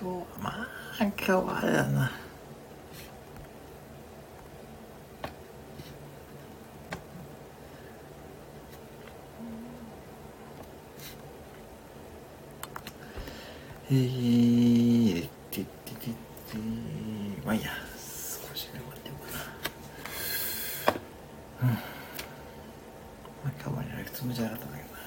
今日はまあ今日はあれだな。えー、ててててまあいいや少し頑張ってようかなうんまあ今日はやるつもりじゃなかったんだけどな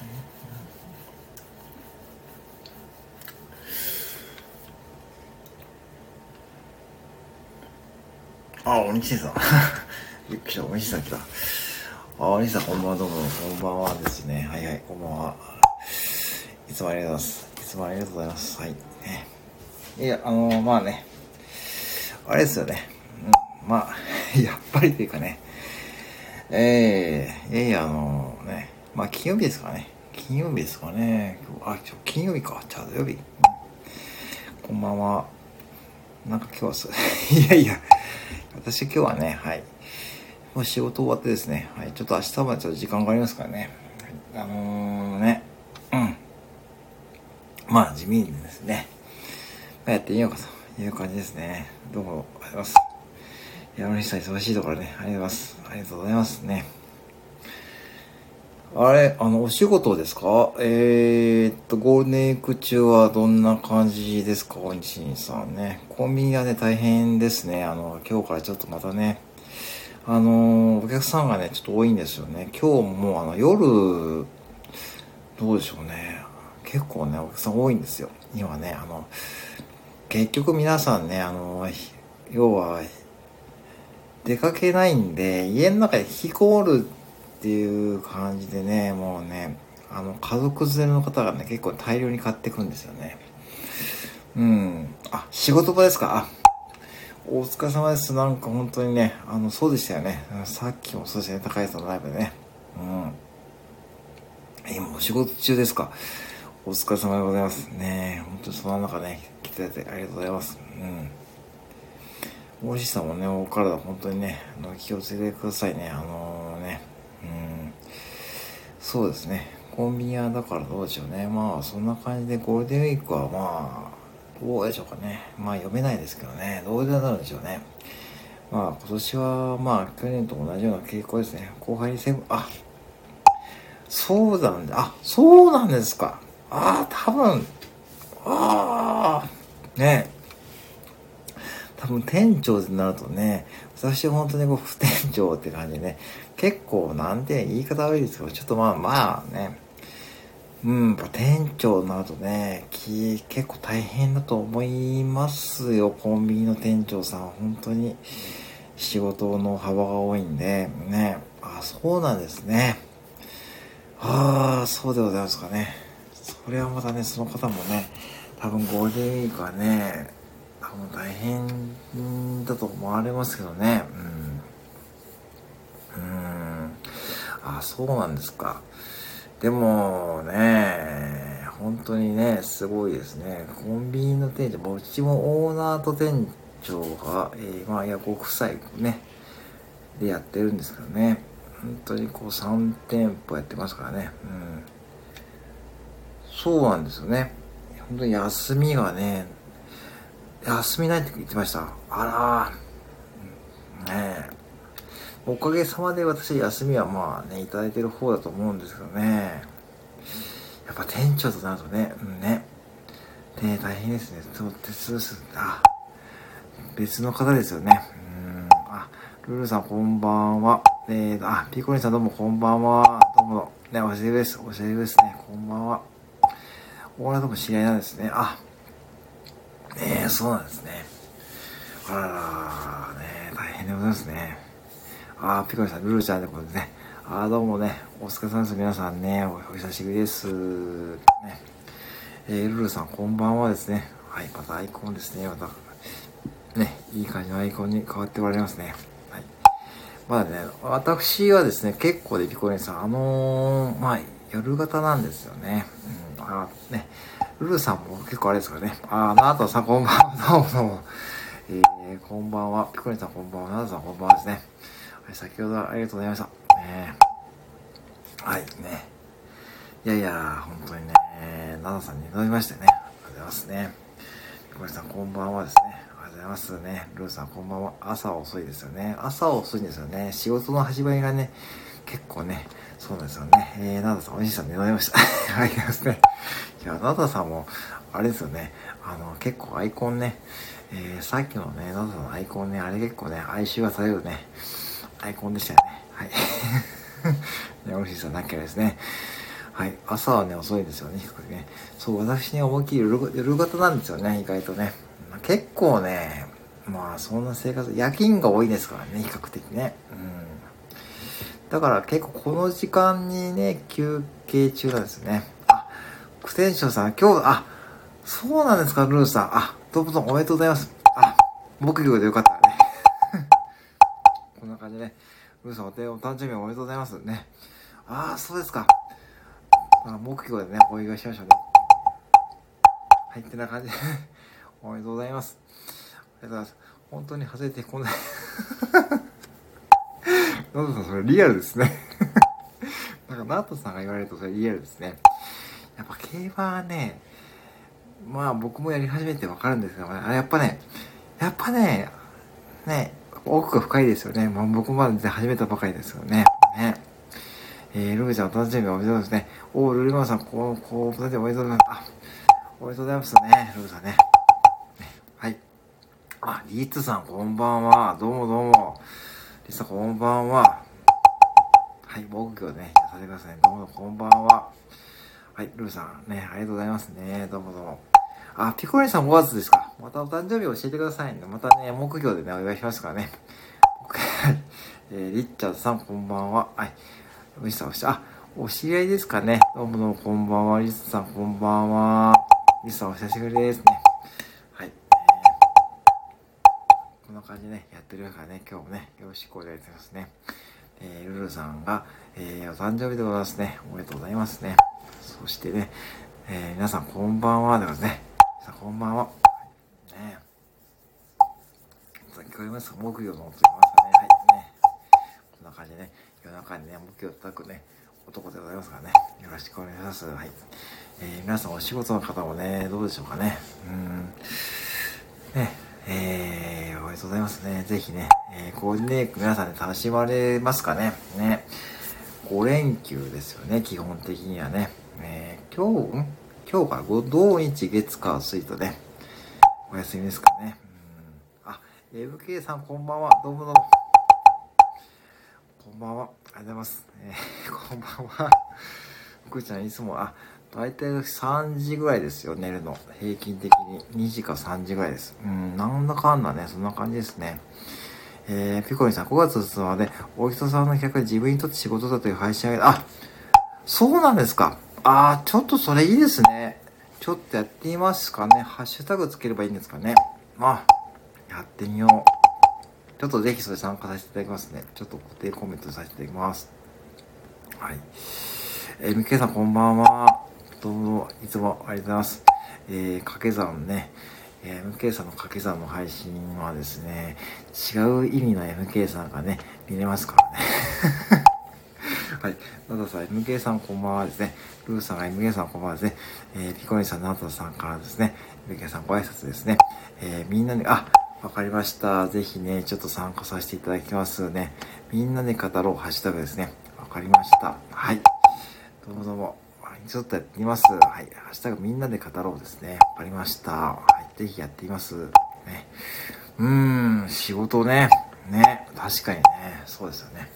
あ、おにしさん。びっくりした、おにしさん来た。あ、おにしさん、こんばんは、どうも、こんばんはですね。はいはい、こんばんは。いつもありがとうございます。いつもありがとうございます。はい。ね、いや、あのー、まあね、あれですよね。うん、まあ、やっぱりというかね、えー、いやいや、あのー、ね、まあ、金曜日ですかね。金曜日ですかね。あ、ちょ、金曜日か。じゃあ土曜日。こんばんは。なんか今日はす、いやいや、私今日はね、はい。もう仕事終わってですね、はい。ちょっと明日までちょっと時間がありますからね。あのー、ね、うん。まあ、地味にですね、やってみようかという感じですね。どうも、ありがとうございます。山西さん忙しいところね、ありがとうございます。ありがとうございますね。あれ、あの、お仕事ですか？えー、っと、ゴールデンウィーク中はどんな感じですか？おにしんさんね。コンビニはね、大変ですね。あの、今日からちょっとまたね、あの、お客さんがね、ちょっと多いんですよね。今日も、あの、夜、どうでしょうね。結構ね、お客さん多いんですよ。今ね、あの、結局皆さんね、あの、要は、出かけないんで、家の中で引きこもるっていう感じでね、もうね、あの、家族連れの方がね、結構大量に買ってくんですよね。うん。あ、仕事場ですか？あ、お疲れ様です。なんか本当にね、あの、そうでしたよね。さっきもそうでしたね、高井さんのライブでね。うん。今お仕事中ですか？お疲れ様でございます。ね本当にその中ね、来ていただいてありがとうございます。うん。おいしさもね、お体本当にね、あの気をつけてくださいね。あのー、そうですね。コンビニはだからどうでしょうね。まあ、そんな感じでゴールデンウィークはまあ、どうでしょうかね。まあ、読めないですけどね。どうでなるでしょうね。まあ、今年は、まあ、去年と同じような傾向ですね。後輩にセブン、あ、そうなんだ。あ、そうなんですか。ああ、多分、ああ、ね多分店長になるとね、私は本当にこう、副店長って感じでね、結構なんて言い方悪いですけど、ちょっとまあまあね、うん、店長になるとね、結構大変だと思いますよ、コンビニの店長さん。本当に仕事の幅が多いんで、ね。あ、そうなんですね。ああ、そうでございますかね。それはまたね、その方もね、多分ゴールデンウィークはね、多分大変だと思われますけどね。うん。あ、そうなんですか。でもね、本当にね、すごいですね。コンビニの店長、もうちもオーナーと店長が、えー、まあ、いや、ご夫妻ね、でやってるんですけどね。本当にこう3店舗やってますからね。うん。そうなんですよね。本当に休みがね、休みないって言ってました。あらねえ。おかげさまで私休みはまあね、いただいてる方だと思うんですけどね。やっぱ店長となるとね、うんね。ね大変ですね。そう、鉄です。あ、別の方ですよね。うん。あ、ルルさんこんばんは。えーと、あ、ピコリンさんどうもこんばんは。どうも。ね、おしゃれです。おしゃれですね。こんばんは。オーナーとも知り合いなんですね。あ、ねえ、そうなんですね。あらら、ね大変でございますね。あ、ピコリさん、ルルちゃんでことでね。あ、どうもね、お疲れ様です。皆さんね、お久しぶりです。ね。えー、ルルさん、こんばんはですね。はい、またアイコンですね。また、ね、いい感じのアイコンに変わっておられますね。はい。まだね、私はですね、結構でピコリさん、あのー、まあ、夜型なんですよね。うん、あね、ルルさんも結構あれですからね。あ、ナートさんこんばんは。どうもどうも。えー、こんばんは。ピコリさんこんばんは。ナートさんこんばんはですね。はい、先ほどはありがとうございました。ね、はい、ね。いやいや、本当にね、ナナさんに乗りましてね。ありがとうございますね。ピココリさんこんばんはですね。おはようございますね。ルーさんこんばんは。朝遅いですよね。朝遅いんですよね。仕事の始まりがね、結構ね、そうですよね。えー、ナダさん、おじいさん寝られました。ありますね。いや、ナダさんも、あれですよね。あの、結構アイコンね、えー、さっきのね、ナダさんのアイコンね、あれ結構ね、哀愁がされるね、アイコンでしたよね。はい。ね、おじいさんなきゃですね。はい。朝はね、遅いですよね、比較的ね。そう、私ね、思いっきり夜夜型なんですよね、意外とね。まあ、結構ね、まあ、そんな生活、夜勤が多いですからね、比較的ね。うん。だから結構この時間にね、休憩中なんですね。あ、クテンションさん、今日、あ、そうなんですか、ルーさん。あ、どうもどうもおめでとうございます。あ、木魚でよかった。じでね。ルーさんお誕生日おめでとうございますね。ああ、そうですか。あ、目標でね、お祝いしましょうね。はい、ってな感じで おめでとうございます。ありがとうございます。本当に外れてこない。ナトさん、それリアルですね なんか、ナトさんが言われるとそれリアルですね。やっぱ競馬はね、まあ僕もやり始めてわかるんですけどね、あやっぱね、やっぱね、ね、奥が深いですよね。まあ、僕もまだ始めたばかりですよね。ね。えー、ルーちゃんお誕生日おめでとうですね。おー、ルルマンさん、こう、こう、お誕生日おめでとうございます。あ、おめでとうございますね、ルーさんね。ねはい。あ、リーツさん、こんばんは。どうもどうも。リーツさん、こんばんは。はい、僕今日ね、させてください。どうも、こんばんは。はい、ルーさん、ね、ありがとうございますね。どうもどうも。あ、ピコリンさん5月ですか？またお誕生日教えてくださいね。またね、木魚でね、お祝いしますからね。えー、リッチャーズさん、こんばんは。はい。おじさん、おしあ、お知り合いですかね。どうもどうも、こんばんは。リスさん、こんばんは。リスさん、お久しぶりですね。はい。えー、こんな感じでね、やってるからね、今日もね、よろしくお願いしますね。えー、ルルさんが、えー、お誕生日でございますね。おめでとうございますね。そしてね、えー、皆さん、こんばんは。でございますね。さん、こんばんは。ね聞こえます木曜の音言いますかね。はい。ね。こんな感じでね。夜中にね、目標叩くね、男でございますからね。よろしくお願いします。はい。えー、皆さんお仕事の方もね、どうでしょうかね。うん。ね、えー、おめでとうございますね。ぜひね、えー、ゴーデンウィーク皆さんで楽しまれますかね。ね。5連休ですよね、基本的にはね。えー、今日、今日から土日月火水とね、お休みですかね。うん。あ、MK さんこんばんは。どうもどうも。こんばんは。ありがとうございます。えー、こんばんは。福ちゃんいつも、あ、大体3時ぐらいですよ、寝るの。平均的に。2時か3時ぐらいです。うん、なんだかんだね、そんな感じですね。えー、ピコリさん、5月2日まで、お人さんの客が自分にとって仕事だという配信上げあ、そうなんですか。あー、ちょっとそれいいですね。ちょっとやってみますかね。ハッシュタグつければいいんですかね。まあ、やってみよう。ちょっとぜひそれ参加させていただきますね。ちょっと固定コメントさせていただきます。はい。えー、みけさんこんばんは。どうも、いつもありがとうございます。えー、掛け算ね。えー、MK さんの掛け算の配信はですね、違う意味の MK さんがね、見れますからね。はい。ナダさん、MK さんこんばんはですね。ルーさんが MK さんこんばんはですね。えー、ピコリンさん、ナダさんからですね、MK さんご挨拶ですね。えー、みんなに、あ、わかりました。ぜひね、ちょっと参加させていただきますね。みんなで語ろう、ハッシュタグですね。わかりました。はい。どうもどうも。ちょっとやってみます。はい。ハッシュタグみんなで語ろうですね。わかりました。はい。ぜひやってみます。ね。うーん、仕事ね。ね。確かにね。そうですよね。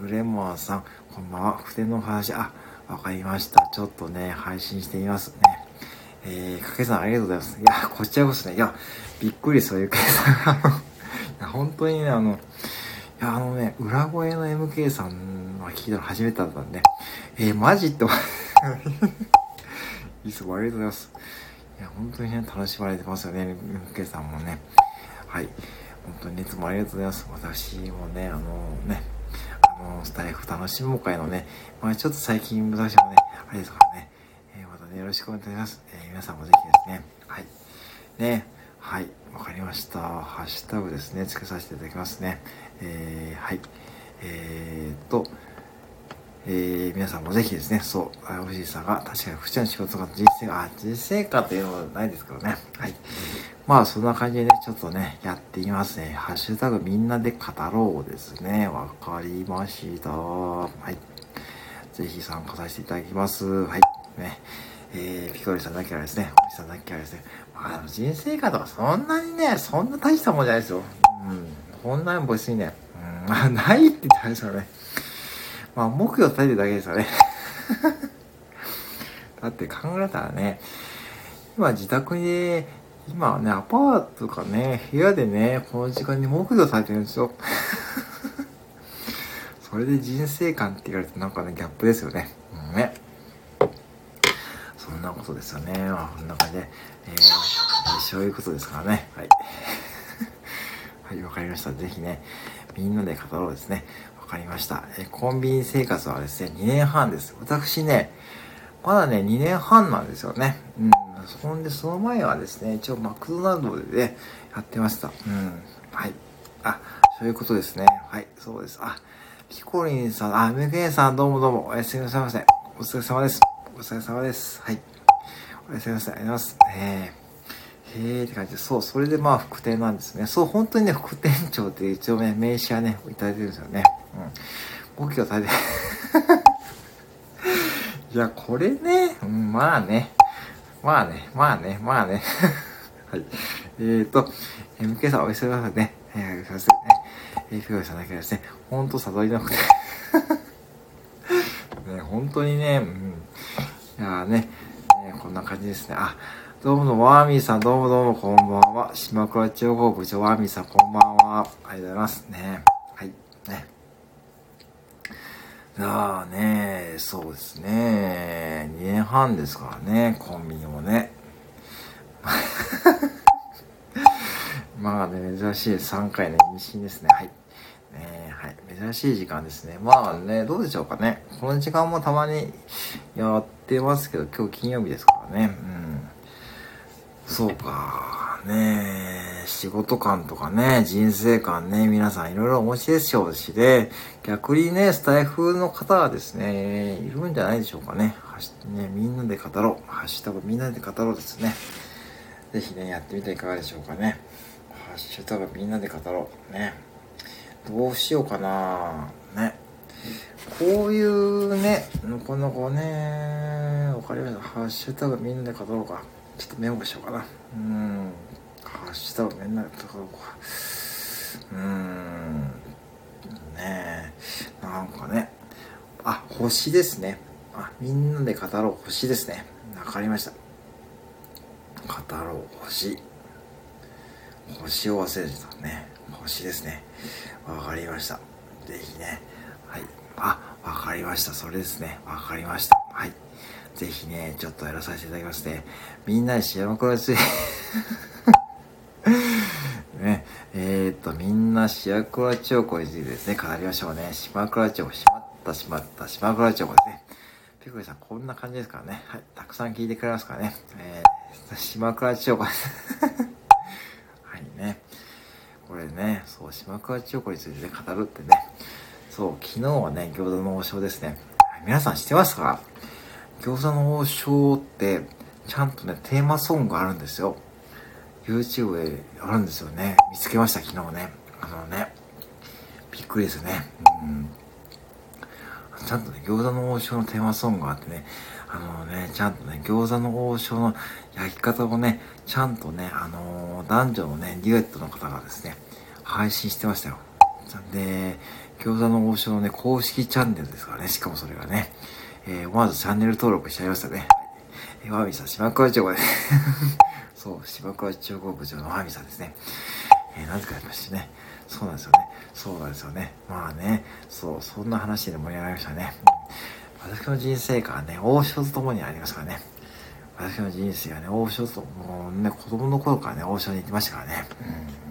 ルレモアさん、こんばんは。普天の話、あ、わかりました。ちょっとね、配信してみますね。えー、かけさんありがとうございます。いや、こちらこそね、いや、びっくりそういう計算。いや、本当にね、あの、いや、あのね、裏声の MK さんは聞いたの初めてだったんで、えー、マジって思 いつもありがとうございます。いや、本当にね、楽しまれてますよね、MK さんもね。はい。本当にいつもありがとうございます。私もね、あのね、の、スタイフ楽しもう会のね、まあちょっと最近難しいのね、あれですからね、えー、またね、よろしくお願いします。えー、皆さんもぜひですね、はい。ね、はい、わかりました。ハッシュタグですね、つけさせていただきますね。えー、はい。えー、っと、えー、皆さんもぜひですね、そう、おじいさんが確かに福ちの仕事とか人生が、あ、人生観っていうのはないですけどね。はい。まあ、そんな感じでね、ちょっとね、やってみますね。ハッシュタグみんなで語ろうですね。わかりました。はい。ぜひ参加させていただきます。はい。ね。えー、ピコリさんだけはですね、おじさんだけはですね、まあ、人生観とかそんなにね、そんな大したもんじゃないですよ。うん。こんなに別にね、うん、あ、ないって言ったらですよね。まあ、目標立てるだけですよね。だって考えたらね、今自宅に、今はね、アパートとかね、部屋でね、この時間に目標されてるんですよ。それで人生観って言われてなんかね、ギャップですよね。うんね。そんなことですよね。まあ、こんな感じで、えー、そういうことですからね。はい。はい、わかりました。ぜひね、みんなで語ろうですね。わかりました。えコンビニ生活はですね、2年半です。私ね、まだね、2年半なんですよね。うん。そんで、その前はですね、一応マクドナルドでね、やってました。うん。はい。あ、そういうことですね。はい、そうです。あ、ピコリンさん、あ、メグエンさん、どうもどうも、おやすみなさいませ。お疲れ様です。お疲れ様です。はい。おやすみなさい。ありがとうございます。えーへえって感じで、そう、それでまあ副店なんですね。そう、本当にね、副店長って一応ね、名刺はね、いただいてるんですよね。うん。5キロ食べて。いや、これね、うん、まあね。まあね、まあね、まあね。はい。えーと、MK さんおやすみなさいね。えー、すいませんね。えー、ふよさんだけですね。ほんと悟りなくて。ね、本当にね、うん。いやね、ね、こんな感じですね。あ、どうもどうも、ワーミーさん、どうもどうも、こんばんは。島倉地方部長、ワーミーさん、こんばんは。ありがとうございますね。はい。ね。ああね、そうですね。2年半ですからね、コンビニもね。まあね、珍しい3回の妊娠ですね。はい。ねはい。珍しい時間ですね。まあね、どうでしょうかね。この時間もたまにやってますけど、今日金曜日ですからね。うん。そうか。ねえ仕事観とかね、人生観ね、皆さんいろいろお持ちでしょうしね、逆にね、スタイフの方はですね、いるんじゃないでしょうかね。はしねみんなで語ろう。ハッシュタグみんなで語ろうですね。ぜひね、やってみてはいかがでしょうかね。ハッシュタグみんなで語ろう。ね。どうしようかなね。こういうね、なかなかね、わかりました。ハッシュタグみんなで語ろうか。ちょっとメモしようかな。うん。ハッシュタグみんなで語ろうか。うん。ねえ。なんかね。あ、星ですね。あ、みんなで語ろう。星ですね。わかりました。語ろう。星。星を忘れてたね。星ですね。わかりました。ぜひね。はい。あ、わかりました。それですね。わかりました。はい。ぜひね、ちょっとやらさせていただきますね。みんなで幸せ、えー、と、みんな幸倉町子についてですね、語りましょうね。島倉町、しまったしまった島倉町ですね。ピコリさん、こんな感じですからね。はい。たくさん聞いてくれますからね。えー、島倉町子です。はいね。これね、そう、島倉千代子について語るってね。そう、昨日はね、餃子の王将ですね。皆さん知ってますか？餃子の王将って、ちゃんとね、テーマソングあるんですよ。YouTube であるんですよね。見つけました、昨日ね。あのね、びっくりですね。うん。ちゃんとね、餃子の王将のテーマソングがあってね、あのね、ちゃんとね、餃子の王将の焼き方をね、ちゃんとね、あのー、男女のね、デュエットの方がですね、配信してましたよ。で、餃子の王将のね、公式チャンネルですからね、しかもそれがね、えー、思わずチャンネル登録しちゃいましたね。えー、ワーミさん、島倉町でそう、島倉町国部長のワーミさんですね。えー、なぜかやりましてね。そうなんですよね。そうなんですよね。まあね、そう、そんな話で盛り上がりましたね。私の人生観はね、王将と共にありますからね。私の人生はね、王将と、もうね、子供の頃からね、王将に行きましたからね。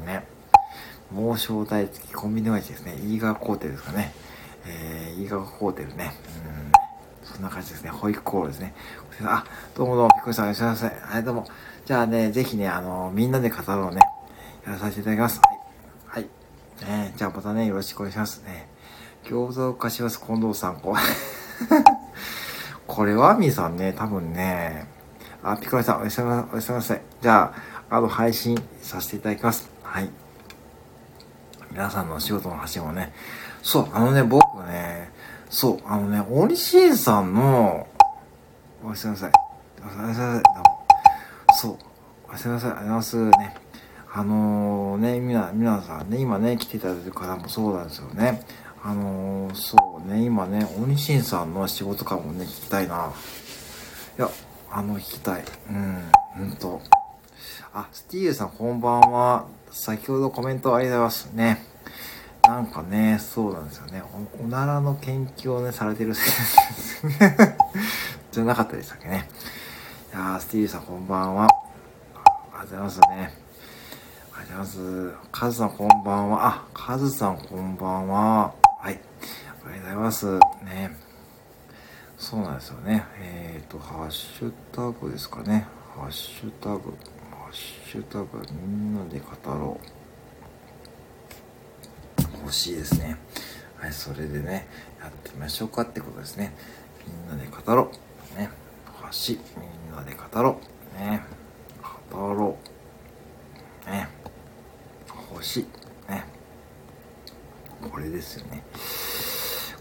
うん、ね。王将大好きコンビニ親父ですね。飯川コーテルですかね。えー、飯川コーテルね。うん。そんな感じですね。保育コールですね。あ、どうもどうも、ピコリさんいらっしゃいませ。はい、どうも。じゃあね、ぜひね、あの、みんなで語ろうね。やらさせていただきます。はい。はい。ね、じゃあまたね、よろしくお願いしますね。餃子を貸します、近藤さん。こ これはみーさんね、多分ね、あ、ピコラさん、おやすみなさいおやすみなさい。じゃあ、あの、配信させていただきます。はい。皆さんのお仕事の発信をね、そう、あのね、僕ね、そう、あのね、オリシンさんの、おやすみなさい。おやすみなさい。すみなさい。ありがとうございますね。あのー、ね、みな、皆さんね、今ね、来ていただいてる方もそうなんですよね。あのー、そうね、今ね、鬼神さんの仕事感もね、聞きたいな。いや、あの、聞きたい。うん、ほんと。あ、スティールさんこんばんは。先ほどコメントありがとうございますね。なんかね、そうなんですよね。おおならの研究をね、されてる じゃなかったでしたっけね。いやー、スティールさんこんばんは。ございますね。ありがとうございます。カズさんこんばんは。あ、カズさんこんばんは。はい。ありがとうございます。ね。そうなんですよね。えっ、ー、と、ハッシュタグですかね。ハッシュタグ。ハッシュタグ、みんなで語ろう。欲しいですね。はい、それでね、やってみましょうかってことですね。みんなで語ろう。ね。橋、みんなで語ろう。ね。語ろう。ね。星。ね。これですよね。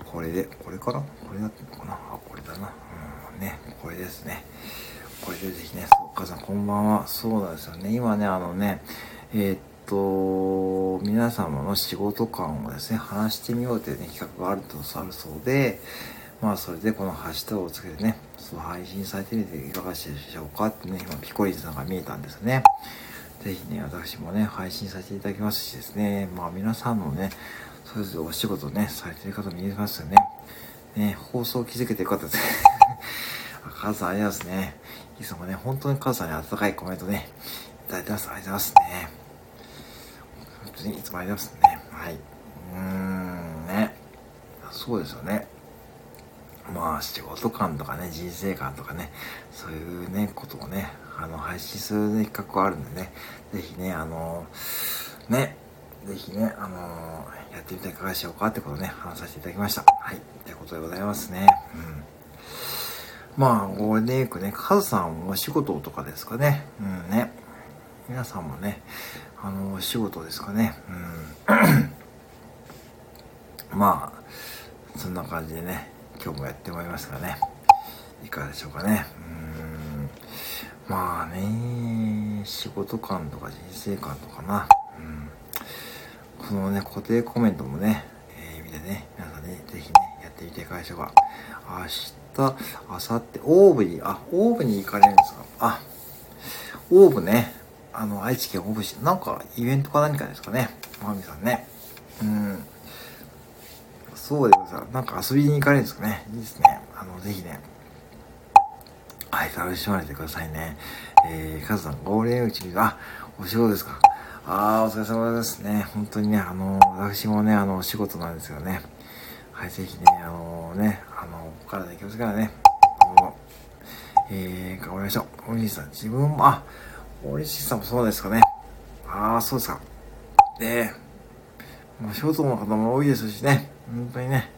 これで、これかな？これだったのかな？あ、これだな。うん、ね。これですね。これでぜひね、そう、お母さんこんばんは。そうなんですよね。今ね、あのね、えー、っと、皆様の仕事感をですね、話してみようというね、企画があるとあるそうで、まあ、それでこのハッシュタグをつけてね、そう配信されてみていかがでしょうかってね、今、ピコリンさんが見えたんですね。ぜひね、私もね、配信させていただきますしですね、まあ皆さんのね、それぞれお仕事ね、されてる方見えますよね。ね、放送を気づけてよかったですね。カズさんありがとうございますね。いつもね、本当にカズさんに温かいコメントね、いただいてます。ありがとうございますね。本当にいつもありがとうございますね。はい。うーん、ね。そうですよね。まあ、仕事感とかね、人生観とかね、そういうね、ことをね、あの、配信する、ね、企画があるんでね、ぜひね、あの、ね、ぜひね、あのやってみていかがでしょうかってことをね、話させていただきました。はい。ってことでございますね。うん。まあ、ゴールデンウィークね、カズさんお仕事とかですかね。うんね。皆さんもね、あの、お仕事ですかね。うん。まあ、そんな感じでね、今日もやってまいりますからね。いかがでしょうかね。うん。まあね、仕事感とか人生観とかな。うん。このね、固定コメントもね、ええー、見てね、皆さんね、ぜひね、やってみていかがでしょうか。明日、明後日、オーブに、あ、オーブに行かれるんですか？あ、オーブね、あの、愛知県オーブ市、なんかイベントか何かですかね。まみさんね。うん。そうでございます。なんか遊びに行かれるんですかね。いいですね。あの、ぜひね。はい、楽しまれてくださいね。えー、カズさん、ゴールデンウィーク、あ、お仕事ですか。あー、お疲れ様ですね。本当にね、あの、私もね、あの、お仕事なんですよね。はい、ぜひね、あのね、あの、お体気をつけたらね、えー、頑張りましょう。お西さん、自分も、あ、お西さんもそうですかね。あー、そうですか。で、まあ、仕事の方も多いですしね。本当にね、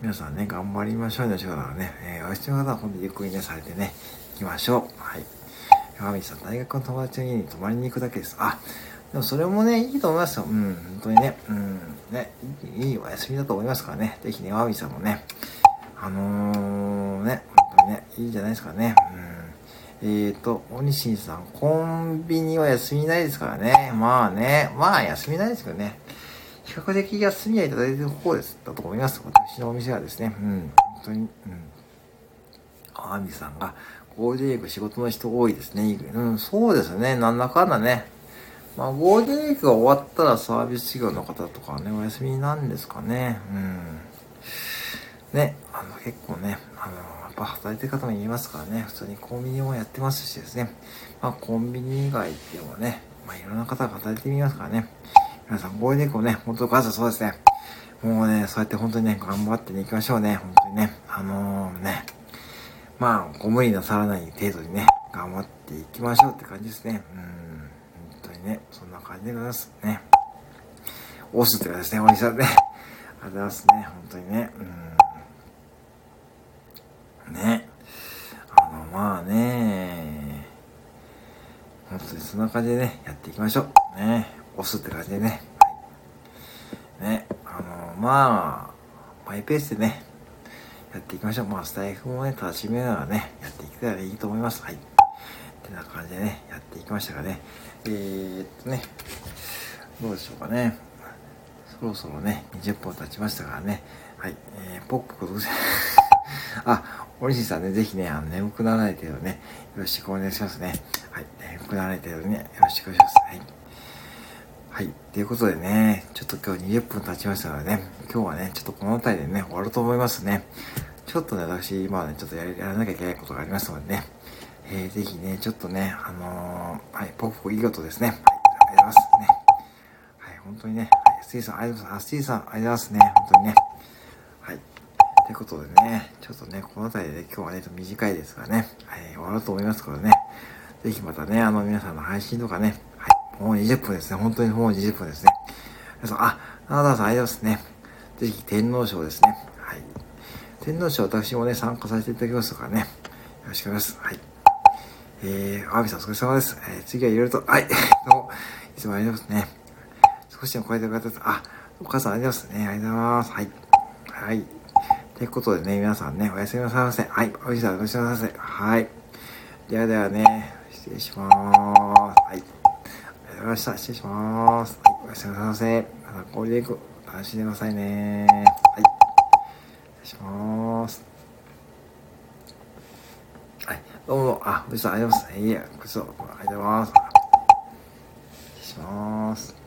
皆さんね、頑張りましょうね、仕事はね。えー、お必要な方は本当にゆっくりね、されてね、行きましょう。はい。山道さん、大学の友達の家に泊まりに行くだけです。あ、でもそれもね、いいと思いますよ。うん、本当にね。うん、ね、いいいいお休みだと思いますからね。ぜひね、山道さんもね、あのー、ね、本当にね、いいんじゃないですかね。うん。えーと、おにしんさん、コンビニは休みないですからね。まあね、まあ休みないですけどね。比較的休みはいただいてる方です、だと思います。私のお店はですね。うん。本当に、うん。あみさんが、ゴールデンウィーク仕事の人多いですね。うん、そうですね。なんだかんだね。まあ、ゴールデンウィークが終わったらサービス業の方とかね、お休みなんですかね。うん。ね、あの、結構ね、あの、やっぱ働いてる方もいますからね、普通にコンビニもやってますしですね。まあ、コンビニ以外でもね、まあ、いろんな方が働いてみますからね。皆さん、ゴールデンウィークをね、本当、母さんそうですね。もうね、そうやって本当にね、頑張ってね、行きましょうね。本当にね。あのー、ね。まあ、ご無理なさらない程度にね、頑張っていきましょうって感じですね。うん。本当にね、そんな感じでございますね。押すって感じですね、おじさんね。ありがとうございますね、本当にね。うん。ね。あの、まあね、本当にそんな感じでね、やっていきましょう。ね。押すって感じでね。はい、ね。あの、まあ、マイペースでね、やっていきましょう。まあ、スタイフもね、楽しみながらね、やっていけたらいいと思います。はい。ってな感じでね、やっていきましたがね。えー、っとね、どうでしょうかね。そろそろね、20分経ちましたからね。はい。えー、ポックどうせあ、おりしさんね、ぜひね、あの、眠くならない程度ね、よろしくお願いしますね。はい。眠くならない程度ね、よろしくお願いします。はい。はい。ということでね、ちょっと今日20分経ちましたのでね、今日はね、ちょっとこの辺りでね、終わると思いますね。ちょっとね、私、今はね、ちょっとやらなきゃいけないことがありますのでね、えー、ぜひね、ちょっとね、あのー、はい、ポップいいことですね。はい、ありがとうございますね。はい、本当にね、はい、スティさん、ありがとうございます。スティさん、ありがとうございますね。本当にね。はい。ということでね、ちょっとね、この辺りで、ね、今日はね、短いですがね、はい、終わると思いますからね、ぜひまたね、あの、皆さんの配信とかね、もう20分ですね。本当にもう20分ですね。皆さん、あ、ナダさん、ありがとうございますね。ぜひ、天皇賞ですね。はい。天皇賞、私もね、参加させていただきますからね、よろしくお願いします。はい。えー、アビさんお疲れ様です。えー、次はいろいろと、はい、どうも、いつもありがとうございますね。少しでも超えてる方です。あ、お母さんありがとうございますね。ありがとうございます。はい。はい。ということでね、皆さんね、おやすみなさいませ。はい。おいしさおやすみなさいませ。はい。ではではね、失礼しまーす。はい。りがとうございました。失礼します。はい。おやすみなさいませ。またこれでいく。楽しんでくださいねはい。失礼します。はい。どうも、あ、藤さん、ありがとうございます。いえ、ごちそう、ありがとうございます。失礼します。